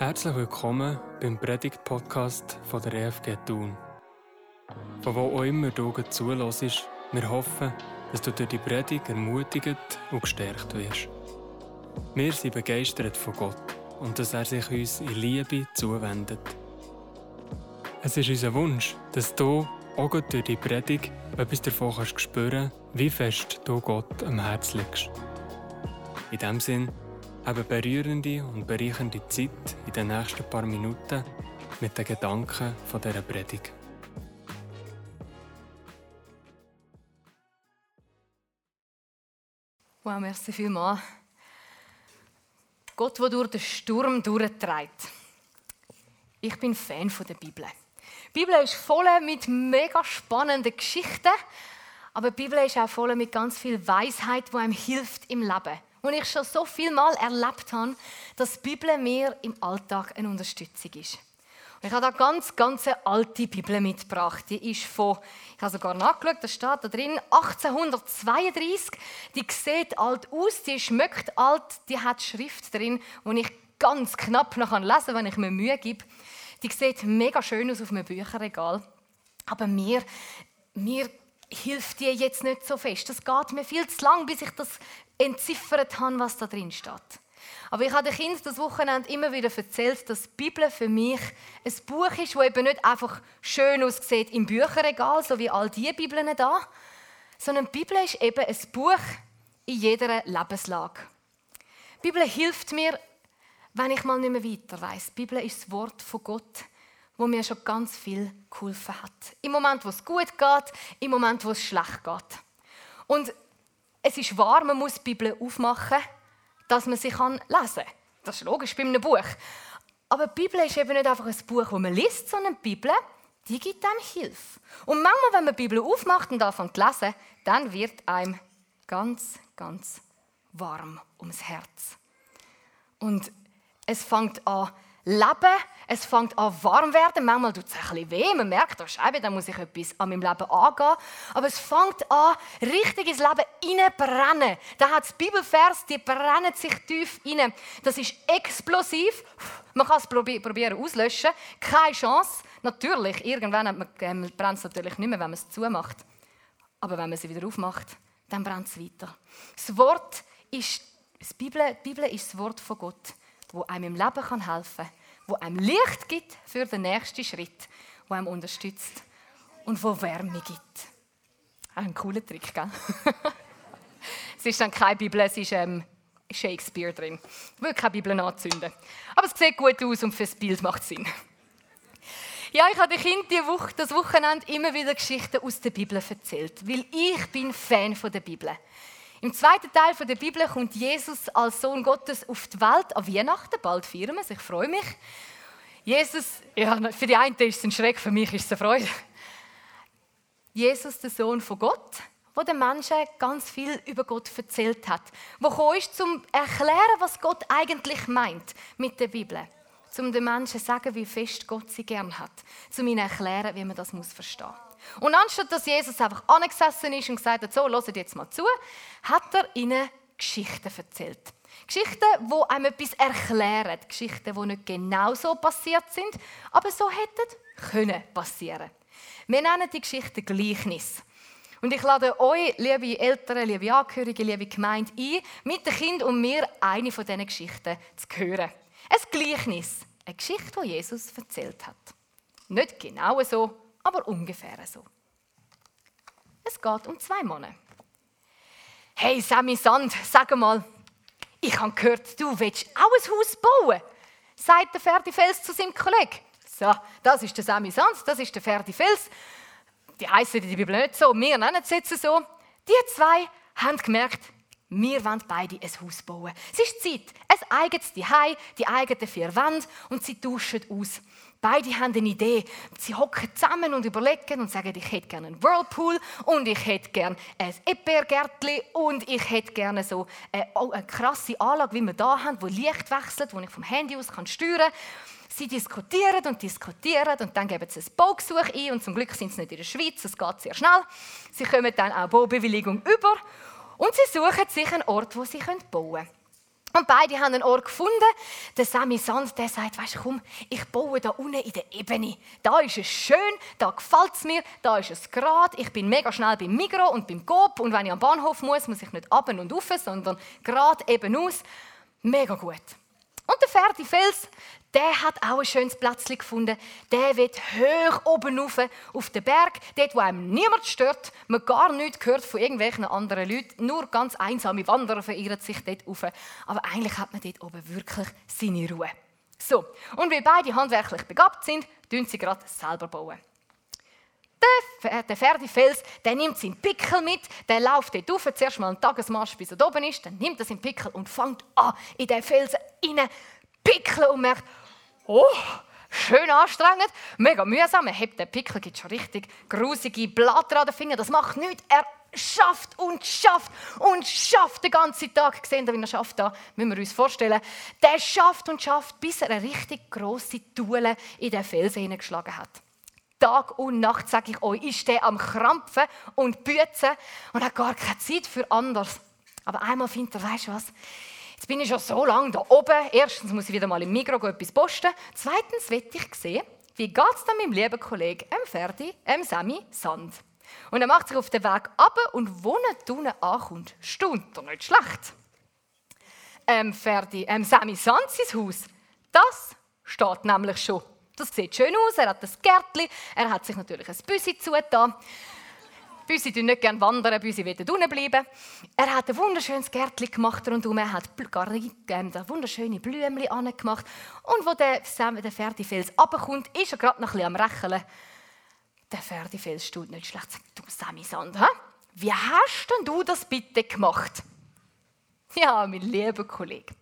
Herzlich willkommen beim Predigt-Podcast von der EFG Thun. Von wo auch immer du zulässt, wir hoffen, dass du durch die Predigt ermutigt und gestärkt wirst. Wir sind begeistert von Gott und dass er sich uns in Liebe zuwendet. Es ist unser Wunsch, dass du auch durch die Predigt etwas davon kannst spüren wie fest du Gott am Herzen liegst. In diesem Sinn, eine berührende und bereichernde Zeit in den nächsten paar Minuten mit den Gedanken von dieser Predigt. Wow, merci vielmals. Gott, der durch den Sturm durchtreibt. Ich bin Fan der Bibel. Die Bibel ist voll mit mega spannenden Geschichten, aber die Bibel ist auch voll mit ganz viel Weisheit, die einem hilft im Leben. Und ich schon so viel Mal erlebt habe, dass die Bibel mir im Alltag eine Unterstützung ist. Und ich habe da ganz, ganz eine alte Bibel mitgebracht. Die ist von, ich habe sogar nachgeschaut, da steht da drin, 1832. Die sieht alt aus, die schmeckt alt, die hat Schrift drin, die ich ganz knapp noch lesen kann, wenn ich mir Mühe gebe. Die sieht mega schön aus auf einem Bücherregal. Aber mir, mir hilft die jetzt nicht so fest. Das geht mir viel zu lang, bis ich das entziffert habe, was da drin steht. Aber ich habe den Kindern das Wochenende immer wieder erzählt, dass die Bibel für mich ein Buch ist, das eben nicht einfach schön aussieht im Bücherregal, so wie all diese Bibeln da, sondern die Bibel ist eben ein Buch in jeder Lebenslage. Die Bibel hilft mir, wenn ich mal nicht mehr weiter weiß. Die Bibel ist das Wort von Gott, wo mir schon ganz viel geholfen hat. Im Moment, wo es gut geht, im Moment, wo es schlecht geht. Und es ist wahr, man muss die Bibel aufmachen, dass man sie lesen kann. Das ist logisch bei einem Buch. Aber die Bibel ist eben nicht einfach ein Buch, das man liest, sondern die Bibel, die gibt einem Hilfe. Und manchmal, wenn man die Bibel aufmacht und anfängt zu lesen, dann wird einem ganz, ganz warm ums Herz. Und es fängt an leben, es fängt an warm werden. Manchmal tut es ein bisschen weh, man merkt, Scheibe, da muss ich etwas an meinem Leben angehen. Aber es fängt an, richtig ins Leben hineinbrennen. Da hat es Bibelvers, die brennen sich tief rein. Das ist explosiv. Man kann es probieren auslöschen. Keine Chance. Natürlich, irgendwann ähm, brennt es natürlich nicht mehr, wenn man es zumacht. Aber wenn man sie wieder aufmacht, dann brennt es weiter. Das Wort ist, die Bibel, die Bibel ist das Wort von Gott, wo einem im Leben helfen kann wo einem Licht gibt für den nächsten Schritt, wo einem unterstützt und wo Wärme gibt. ein cooler Trick, gell? es ist dann keine Bibel, es ist ähm, Shakespeare drin. Ich will keine Bibel anzünden. Aber es sieht gut aus und fürs Bild macht Sinn. Ja, ich habe den Kindern Woche, das Wochenende immer wieder Geschichten aus der Bibel erzählt, weil ich bin Fan von der Bibel. Im zweiten Teil der Bibel kommt Jesus als Sohn Gottes auf die Welt an Weihnachten. Bald feiern wir es, ich freue mich. Jesus, ja, für die einen ist es ein Schreck, für mich ist es eine Freude. Jesus, der Sohn von Gott, wo den Menschen ganz viel über Gott erzählt hat, wo ist, zum erklären, was Gott eigentlich meint mit der Bibel, zum den Menschen sagen, wie fest Gott sie gern hat, zum ihnen erklären, wie man das muss verstehen. Und anstatt dass Jesus einfach angesessen ist und gesagt hat, so, hört jetzt mal zu, hat er ihnen Geschichten erzählt. Geschichten, die einem etwas erklären. Geschichten, die nicht genau so passiert sind, aber so hätten können passieren. Wir nennen die Geschichten Gleichnis. Und ich lade euch, liebe Eltern, liebe Angehörige, liebe Gemeinde, ein, mit den Kindern und mir eine von diesen Geschichten zu hören. Ein Gleichnis. Eine Geschichte, die Jesus erzählt hat. Nicht genau so, aber ungefähr so. Es geht um zwei Männer. Hey Sammy Sand, sag mal, ich habe gehört, du willst auch ein Haus bauen, sagt der Ferdi Fels zu seinem Kollegen. So, das ist der Sammy Sand, das ist der Ferdi Fels. Die heißen der Bibel nicht so, wir nennen es jetzt so. Die zwei haben gemerkt, wir wollen beide ein Haus bauen. Es ist Zeit, ein eigenes Zuhause, die eigenen vier Wände und sie tauschen aus. Beide haben eine Idee. Sie hocken zusammen und überlegen und sagen, ich hätte gerne einen Whirlpool und ich hätte gerne ein Epbergärtli und ich hätte gerne so eine, oh, eine krasse Anlage, wie wir da haben, wo Licht wechselt, wo ich vom Handy aus kann steuern kann. Sie diskutieren und diskutieren und dann geben sie ein Baugesuch ein und zum Glück sind sie nicht in der Schweiz, es geht sehr schnell. Sie kommen dann auch Baubewilligung über und sie suchen sich einen Ort, wo sie bauen können. Und beide haben einen Ort gefunden. Der Sammy Sand, der sagt, weißt komm, ich baue da unten in der Ebene. Da ist es schön, da gefällt es mir, da ist es gerade. Ich bin mega schnell beim Migro und beim Coop und wenn ich am Bahnhof muss, muss ich nicht ab und rauf, sondern gerade eben aus. Mega gut. Und der Ferdi Fels, der hat auch ein schönes Plätzchen gefunden. Der wird hoch oben rauf, auf den Berg, dort, wo einem niemand stört, man gar nichts hört von irgendwelchen anderen Leuten. Nur ganz einsame Wanderer verirren sich dort rauf. Aber eigentlich hat man dort oben wirklich seine Ruhe. So, und weil beide handwerklich begabt sind, tun sie gerade selber bauen. Der, Ferdifels, der nimmt seinen Pickel mit, der läuft dort rauf, zuerst mal einen Tagesmarsch, bis er oben ist, dann nimmt er seinen Pickel und fängt an, in den Felsen rein pickeln und merkt, oh, schön anstrengend, mega mühsam. Er hebt den Pickel, gibt schon richtig grusige Blätter an den Fingern, das macht nichts. Er schafft und schafft und schafft den ganzen Tag. Gesehen, wie er schafft da, müssen wir uns vorstellen. Der schafft und schafft, bis er eine richtig grosse Tule in den Felsen hineingeschlagen hat. Tag und Nacht, sage ich euch, ist der am Krampfen und Büzen und hat gar keine Zeit für anders. Aber einmal findet er, weißt du was? Jetzt bin ich schon so lange da oben. Erstens muss ich wieder mal im Mikro etwas posten. Zweitens will ich sehen, wie geht es dann meinem lieben Kollegen M. Ferdi, M. Sammy Sand. Und er macht sich auf den Weg ab und wo er unten ankommt, stund er nicht schlecht. Ähm, Ferdi, ähm, Sammy Sand, sein Haus, das steht nämlich schon. Das sieht schön aus, er hat das Gärtchen, er hat sich natürlich ein Büsi zugetan. Büsi tun nicht gerne wandern, Büsi will unten bleiben. Er hat ein wunderschönes Gärtchen gemacht rundherum, er hat ähm, wunderschöne Blümchen angemacht. Und wo der, der Ferdifels runterkommt, ist er gerade noch ein bisschen am Rächeln. Der Ferdifels steht nicht schlecht. Du, Sammy Sand, wie hast denn du das bitte gemacht? Ja, mein lieber Kollege.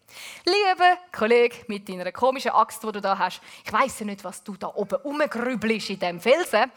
Lieber Kollege mit deiner komischen Axt, die du da hast, ich weiß ja nicht, was du da oben rumgrübelst in dem Felsen.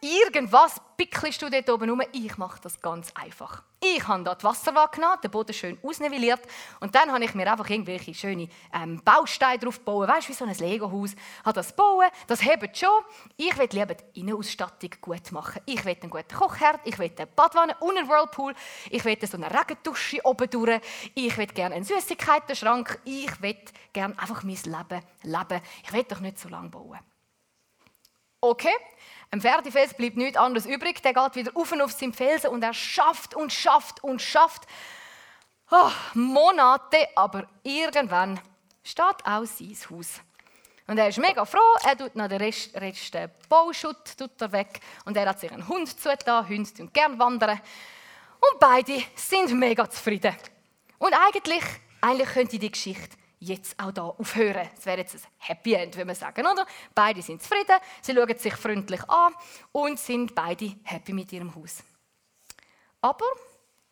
Irgendwas pickelst du dort oben rum. Ich mache das ganz einfach. Ich habe die Wasserwaage genommen, den Boden schön ausnivelliert und dann habe ich mir einfach irgendwelche schöne ähm, Bausteine drauf gebaut. Weißt du, wie so ein Lego-Haus. Habe das bauen, das hebt schon. Ich will lieber die Innenausstattung gut machen. Ich will einen guten Kochherd, ich will eine Badwanne und einen Whirlpool. Ich will so eine Regendusche oben durch. Ich will gerne einen Süßigkeiten-Schrank. Ich will gerne einfach mein Leben leben. Ich will doch nicht so lange bauen. Okay, ein Pferdefels bleibt nichts anderes übrig. Der geht wieder auf und auf seinen Felsen und er schafft und schafft und schafft. Oh, Monate, aber irgendwann steht auch sein Haus. Und er ist mega froh, er tut noch den Rest, Rest den Bauschutt tut er weg und er hat sich einen Hund zugetan. Hunde tun gerne wandern. Und beide sind mega zufrieden. Und eigentlich, eigentlich könnte die Geschichte jetzt auch da aufhören. Es wäre jetzt ein Happy End, würde man sagen, oder? Beide sind zufrieden, sie schauen sich freundlich an und sind beide happy mit ihrem Haus. Aber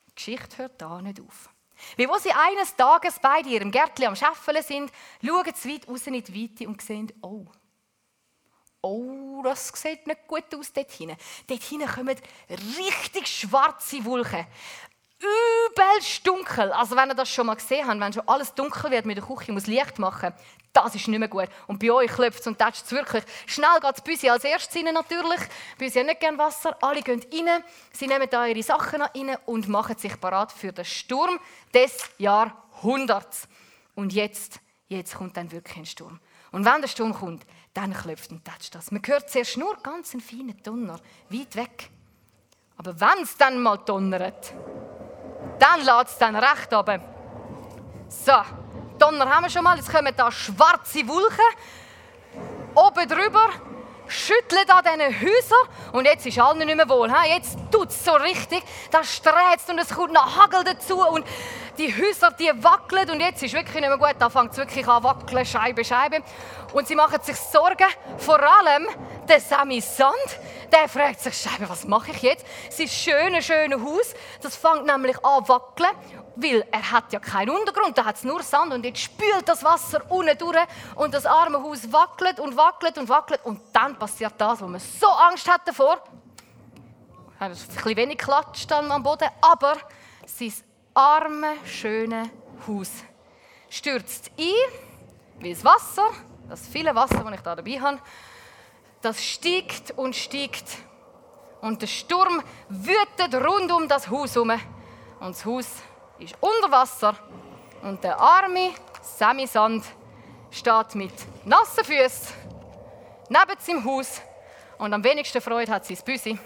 die Geschichte hört da nicht auf. Wie wo sie eines Tages beide ihrem Gärtchen am Scheffeln sind, schauen sie weit raus in die Weite und sehen, oh, oh, das sieht nicht gut aus dort hinten. Dort hinten kommen richtig schwarze Wolken übelst dunkel. Also wenn ihr das schon mal gesehen habt, wenn schon alles dunkel wird mit der Küche, muss Licht machen, das ist nicht mehr gut. Und bei euch klopft es und tätscht es wirklich. Schnell geht das Büsi als erstes rein natürlich. Büsi hat nicht gerne Wasser. Alle gehen rein, sie nehmen da ihre Sachen rein und machen sich parat für den Sturm des Jahrhunderts. Und jetzt, jetzt kommt dann wirklich ein Sturm. Und wenn der Sturm kommt, dann klopft und tätscht das. Man hört zuerst nur ganz einen feinen Donner, weit weg. Aber wenn es dann mal donnert, dann lädt es dann recht runter. So, Donner haben wir schon mal. Jetzt kommen da schwarze Wolken. Oben drüber schüttelt an diesen Häusern und jetzt ist allen nicht mehr wohl. Jetzt tut es so richtig, das sträzt und es kommt noch Hagel dazu und die Häuser, die wackeln und jetzt ist wirklich nicht mehr gut. Da fängt es wirklich an wackeln, Scheibe, Scheibe. Und sie machen sich Sorgen, vor allem der Sammy Sand, der fragt sich, Scheibe, was mache ich jetzt? Sein schönes, schönes Haus, das fängt nämlich an wackeln, weil er hat ja keinen Untergrund, da hat es nur Sand. Und jetzt spült das Wasser unten durch. Und das arme Haus wackelt und wackelt und wackelt. Und dann passiert das, wo man so Angst hat davor. Ein bisschen wenig klatscht dann am Boden, aber sein arme, schöne Haus stürzt ein, wie das Wasser, das viele Wasser, das ich da dabei habe, das steigt und steigt. Und der Sturm wütet rund um das Haus herum. Und das Haus ist unter Wasser Und der arme Sammy Sand steht mit nassen Füßen neben seinem Haus und am wenigsten Freude hat sein Büsi.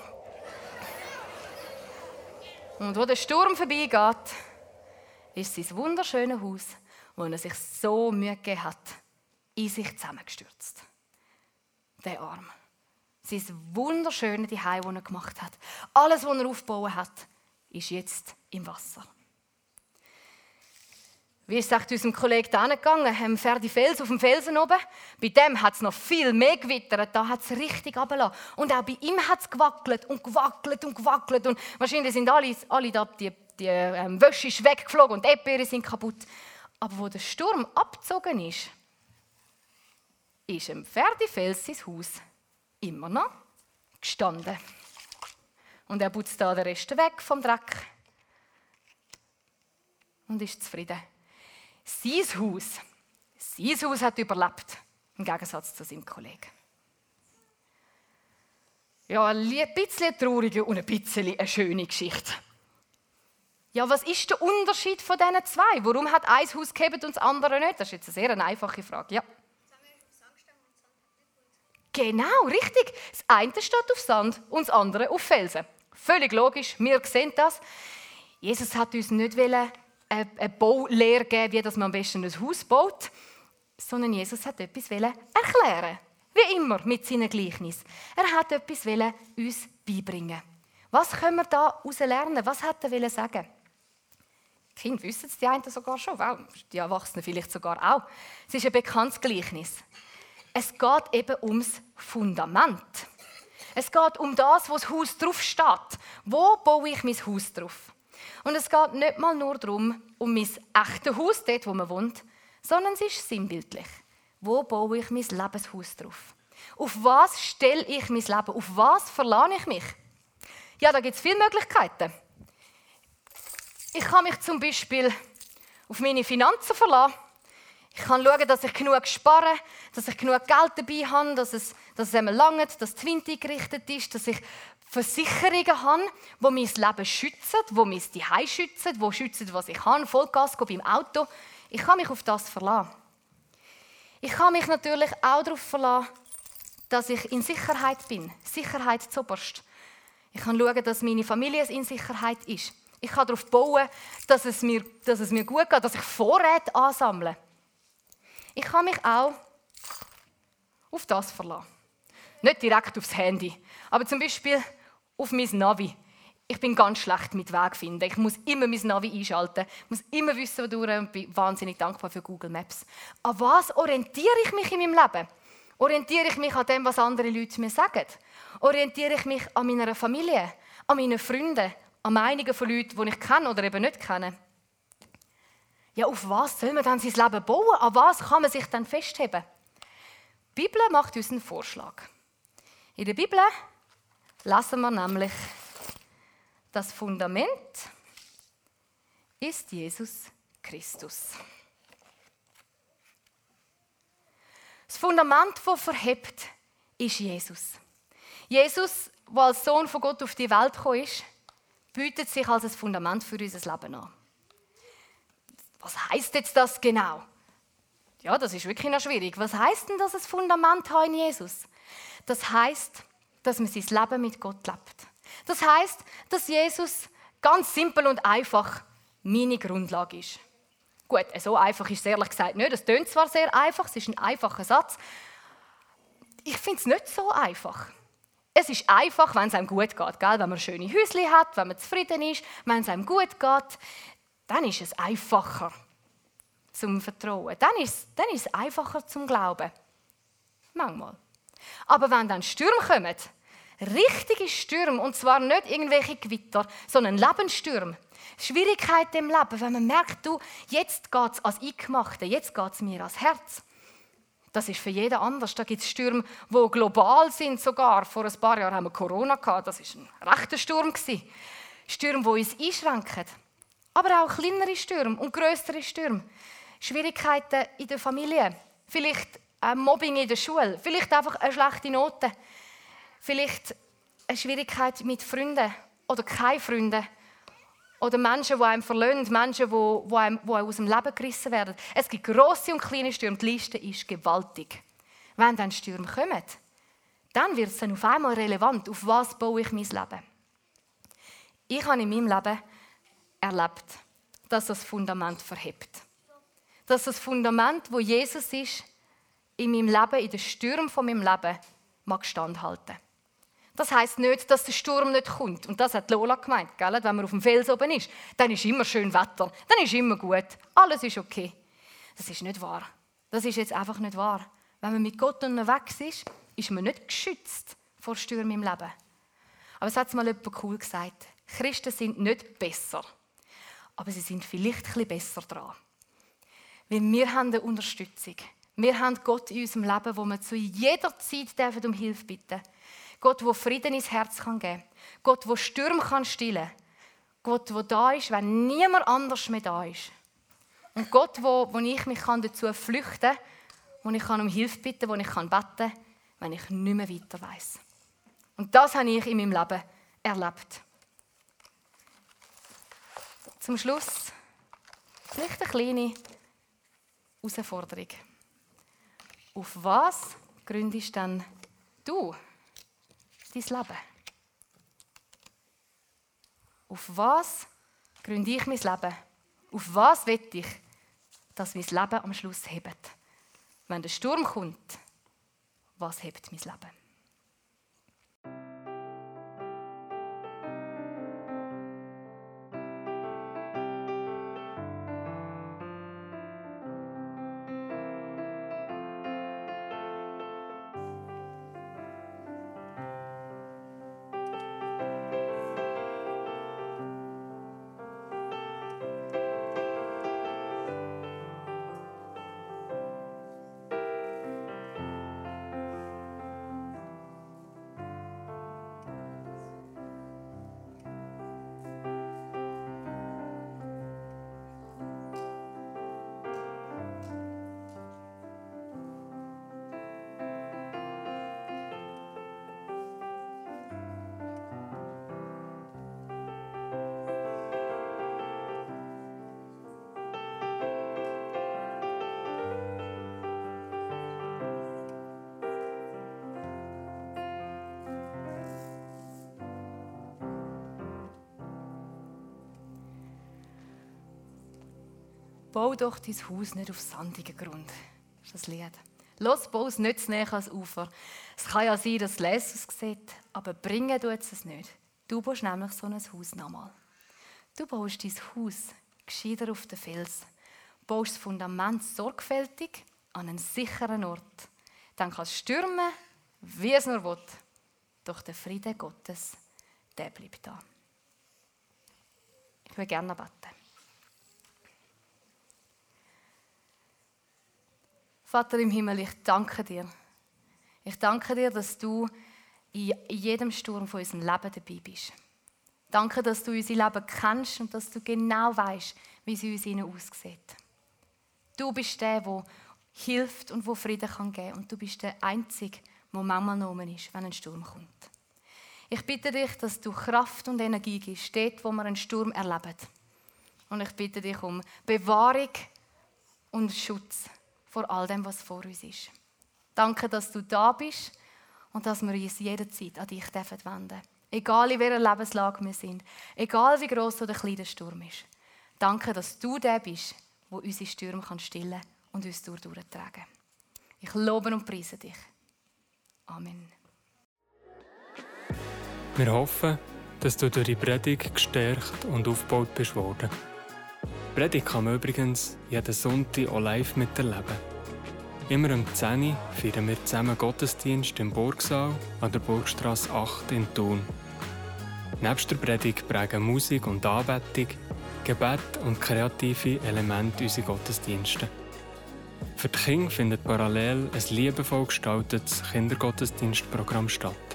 Und wo der Sturm vorbeigeht, ist sein wunderschönes Haus, wo er sich so Mühe gegeben hat, in sich zusammengestürzt. Der Arm. Sein wunderschöne Zuhause, das er gemacht hat. Alles, was er aufgebaut hat, ist jetzt im Wasser. Wie ist es unserem Kollegen da gegangen? Haben Ferdi Fels auf dem Felsen oben. Bei dem hat es noch viel mehr gewittert. Da hat es richtig runtergelassen. Und auch bei ihm hat es gewackelt und gewackelt und gewackelt. Und wahrscheinlich sind alle, alle da, die, die ähm, Wäsche ist weggeflogen und die Erdbeeren sind kaputt. Aber wo der Sturm abgezogen ist, ist im Ferdi sein Haus immer noch gestanden. Und er putzt da den Rest weg vom Dreck und ist zufrieden. Sein Haus, sein Haus hat überlebt, im Gegensatz zu seinem Kollegen. Ja, ein bisschen traurige und ein bisschen eine schöne Geschichte. Ja, was ist der Unterschied von diesen zwei? Warum hat ein Haus gehabt und das andere nicht? Das ist jetzt eine sehr einfache Frage. Ja. Genau, richtig. Das eine steht auf Sand und das andere auf Felsen. Völlig logisch, wir sehen das. Jesus hat uns nicht wollen eine Baulehre geben, wie man am besten ein Haus baut, sondern Jesus hat etwas erklären Wie immer mit seinen Gleichnis. Er hat etwas uns beibringen Was können wir daraus lernen? Was hat er sagen? Die Kinder wissen es die einen sogar schon, die Erwachsenen vielleicht sogar auch. Es ist ein bekanntes Gleichnis. Es geht eben ums Fundament. Es geht um das, wo das Haus drauf steht. Wo baue ich mein Haus drauf? Und es geht nicht mal nur darum, um mein echtes Haus, dort wo man wohnt, sondern es ist sinnbildlich. Wo baue ich mein Lebenshaus drauf? Auf was stelle ich mein Leben? Auf was verlane ich mich? Ja, da gibt es viele Möglichkeiten. Ich kann mich zum Beispiel auf meine Finanzen verlassen. Ich kann schauen, dass ich genug spare, dass ich genug Geld dabei habe, dass es, dass es einmal langt, dass die Wind eingerichtet ist, dass ich Versicherungen habe, die mein Leben schützen, die mein Zuhause schützen, die schützen, was ich habe, Vollgas beim Auto. Ich kann mich auf das verlassen. Ich kann mich natürlich auch darauf verlassen, dass ich in Sicherheit bin. Sicherheit zuoberst. Ich kann schauen, dass meine Familie in Sicherheit ist. Ich kann darauf bauen, dass es mir, dass es mir gut geht, dass ich Vorräte ansammle. Ich kann mich auch auf das verlassen. Nicht direkt aufs Handy, aber zum Beispiel auf mein Navi. Ich bin ganz schlecht mit Weg finden. Ich muss immer mein Navi einschalten. Ich muss immer wissen, wo durch und bin wahnsinnig dankbar für Google Maps. An was orientiere ich mich in meinem Leben? Orientiere ich mich an dem, was andere Leute mir sagen? Orientiere ich mich an meiner Familie, an meinen Freunden, an Meinungen von Leuten, die ich kenne oder eben nicht kenne? Ja, auf was soll man dann sein Leben bauen? An was kann man sich dann festheben? Die Bibel macht uns einen Vorschlag. In der Bibel lesen wir nämlich, das Fundament ist Jesus Christus. Das Fundament, das verhebt, ist Jesus. Jesus, der als Sohn von Gott auf die Welt gekommen ist, bietet sich als ein Fundament für unser Leben an. Was heißt jetzt das genau? Ja, das ist wirklich noch schwierig. Was heißt denn das, ein Fundament haben in Jesus? Das heißt, dass man sein Leben mit Gott lebt. Das heißt, dass Jesus ganz simpel und einfach meine Grundlage ist. Gut, so einfach ist es ehrlich gesagt nicht. Es tönt zwar sehr einfach, es ist ein einfacher Satz. Ich finde es nicht so einfach. Es ist einfach, wenn es einem gut geht. Gell? Wenn man schöne Häuschen hat, wenn man zufrieden ist, wenn es einem gut geht, dann ist es einfacher zum Vertrauen. Dann ist, dann ist es einfacher zum Glauben. Manchmal. Aber wenn dann Stürme kommen, richtige Stürme, und zwar nicht irgendwelche Gewitter, sondern Lebensstürme, Schwierigkeiten im Leben, wenn man merkt, du, jetzt geht es als Eingemachte, jetzt geht es mir ans Herz. Das ist für jeden anders. Da gibt es Stürme, die global sind sogar. Vor ein paar Jahren haben wir Corona gehabt. Das war ein rechter Sturm. Stürme, die uns einschränken. Aber auch kleinere Stürme und größere Stürme. Schwierigkeiten in der Familie. Vielleicht ein Mobbing in der Schule, vielleicht einfach eine schlechte Note, vielleicht eine Schwierigkeit mit Freunden oder keine Freunde Oder Menschen, die einem verlöhnen, Menschen, die, die, einem, die aus dem Leben gerissen werden. Es gibt grosse und kleine Stürme. Die Liste ist gewaltig. Wenn dann Stürme kommen, dann wird es dann auf einmal relevant, auf was baue ich mein Leben. Ich habe in meinem Leben erlebt, dass das Fundament verhebt. Dass das Fundament, wo Jesus ist, in meinem Leben, in den Stürmen von meinem Leben, mag standhalten. Das heißt nicht, dass der Sturm nicht kommt. Und das hat Lola gemeint, gell? wenn man auf dem Fels oben ist. Dann ist immer schön Wetter, dann ist immer gut, alles ist okay. Das ist nicht wahr. Das ist jetzt einfach nicht wahr. Wenn man mit Gott unterwegs ist, ist man nicht geschützt vor Stürmen im Leben. Aber es hat mal jemand cool gesagt. Christen sind nicht besser, aber sie sind vielleicht ein besser dran. Weil wir haben eine Unterstützung. Wir haben Gott in unserem Leben, wo wir zu jeder Zeit um Hilfe bitten dürfen. Gott, der Frieden ins Herz kann geben kann. Gott, der Stürme kann stillen Gott, der da ist, wenn niemand anders mehr da ist. Und Gott, wo, wo ich mich dazu flüchten kann, wo ich um Hilfe bitten kann, wo ich beten kann, wenn ich nicht mehr weiter weiß. Und das habe ich in meinem Leben erlebt. Zum Schluss vielleicht eine kleine Herausforderung. Auf was gründest dann du dein Leben? Auf was gründe ich mein Leben? Auf was will ich, dass mein Leben am Schluss hebt? Wenn der Sturm kommt, was hebt mein Leben? Bau doch dein Haus nicht auf sandigen Grund. Das ist das Lied. Los, bau es nicht zu näher ans Ufer. Es kann ja sein, dass es leer aussieht, aber bringen tut es nicht. Du baust nämlich so ein Haus nochmal. Du baust dein Haus gescheiter auf den Fels. Baust das Fundament sorgfältig an einen sicheren Ort. Dann kann es stürmen, wie es nur will. Doch der Friede Gottes, der bleibt da. Ich will gerne beten. Vater im Himmel, ich danke dir. Ich danke dir, dass du in jedem Sturm von unserem Leben dabei bist. Danke, dass du unser Leben kennst und dass du genau weißt, wie es uns ihnen aussieht. Du bist der, der hilft und wo Frieden kann geben und du bist der Einzige, der manchmal noch ist, wenn ein Sturm kommt. Ich bitte dich, dass du Kraft und Energie gibst, dort, wo wir einen Sturm erleben. Und ich bitte dich um Bewahrung und Schutz vor all dem, was vor uns ist. Danke, dass du da bist und dass wir uns jederzeit an dich wenden dürfen. Egal in welcher Lebenslage wir sind, egal wie groß oder klein der Sturm ist. Danke, dass du der bist, der unsere Stürme stillen kann und uns durchtragen Ich lobe und preise dich. Amen. Wir hoffen, dass du durch die Predigt gestärkt und aufgebaut bist worden. Predigt kann man übrigens jeden Sonntag auch live miterleben. Immer um 10 Uhr feiern wir zusammen Gottesdienst im Burgsaal an der Burgstrasse 8 in Thun. Nebst der Predigt prägen Musik und Anbetung, Gebet und kreative Elemente unsere Gottesdienste. Für die Kinder findet parallel ein liebevoll gestaltetes Kindergottesdienstprogramm statt.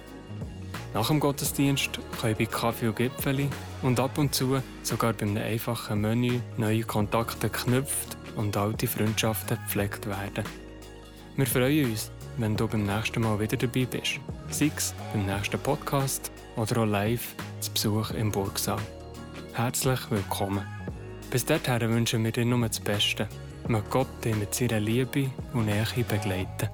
Nach dem Gottesdienst können bei Kaffee und Gipfeli und ab und zu sogar bei einem einfachen Menü neue Kontakte geknüpft und alte Freundschaften gepflegt werden. Wir freuen uns, wenn du beim nächsten Mal wieder dabei bist. Sei es beim nächsten Podcast oder auch live zu Besuch im Burgsaal. herzlich willkommen. Bis dahin wünschen wir dir nur das Beste. Möge Gott dich mit seiner Liebe und Nähe begleiten.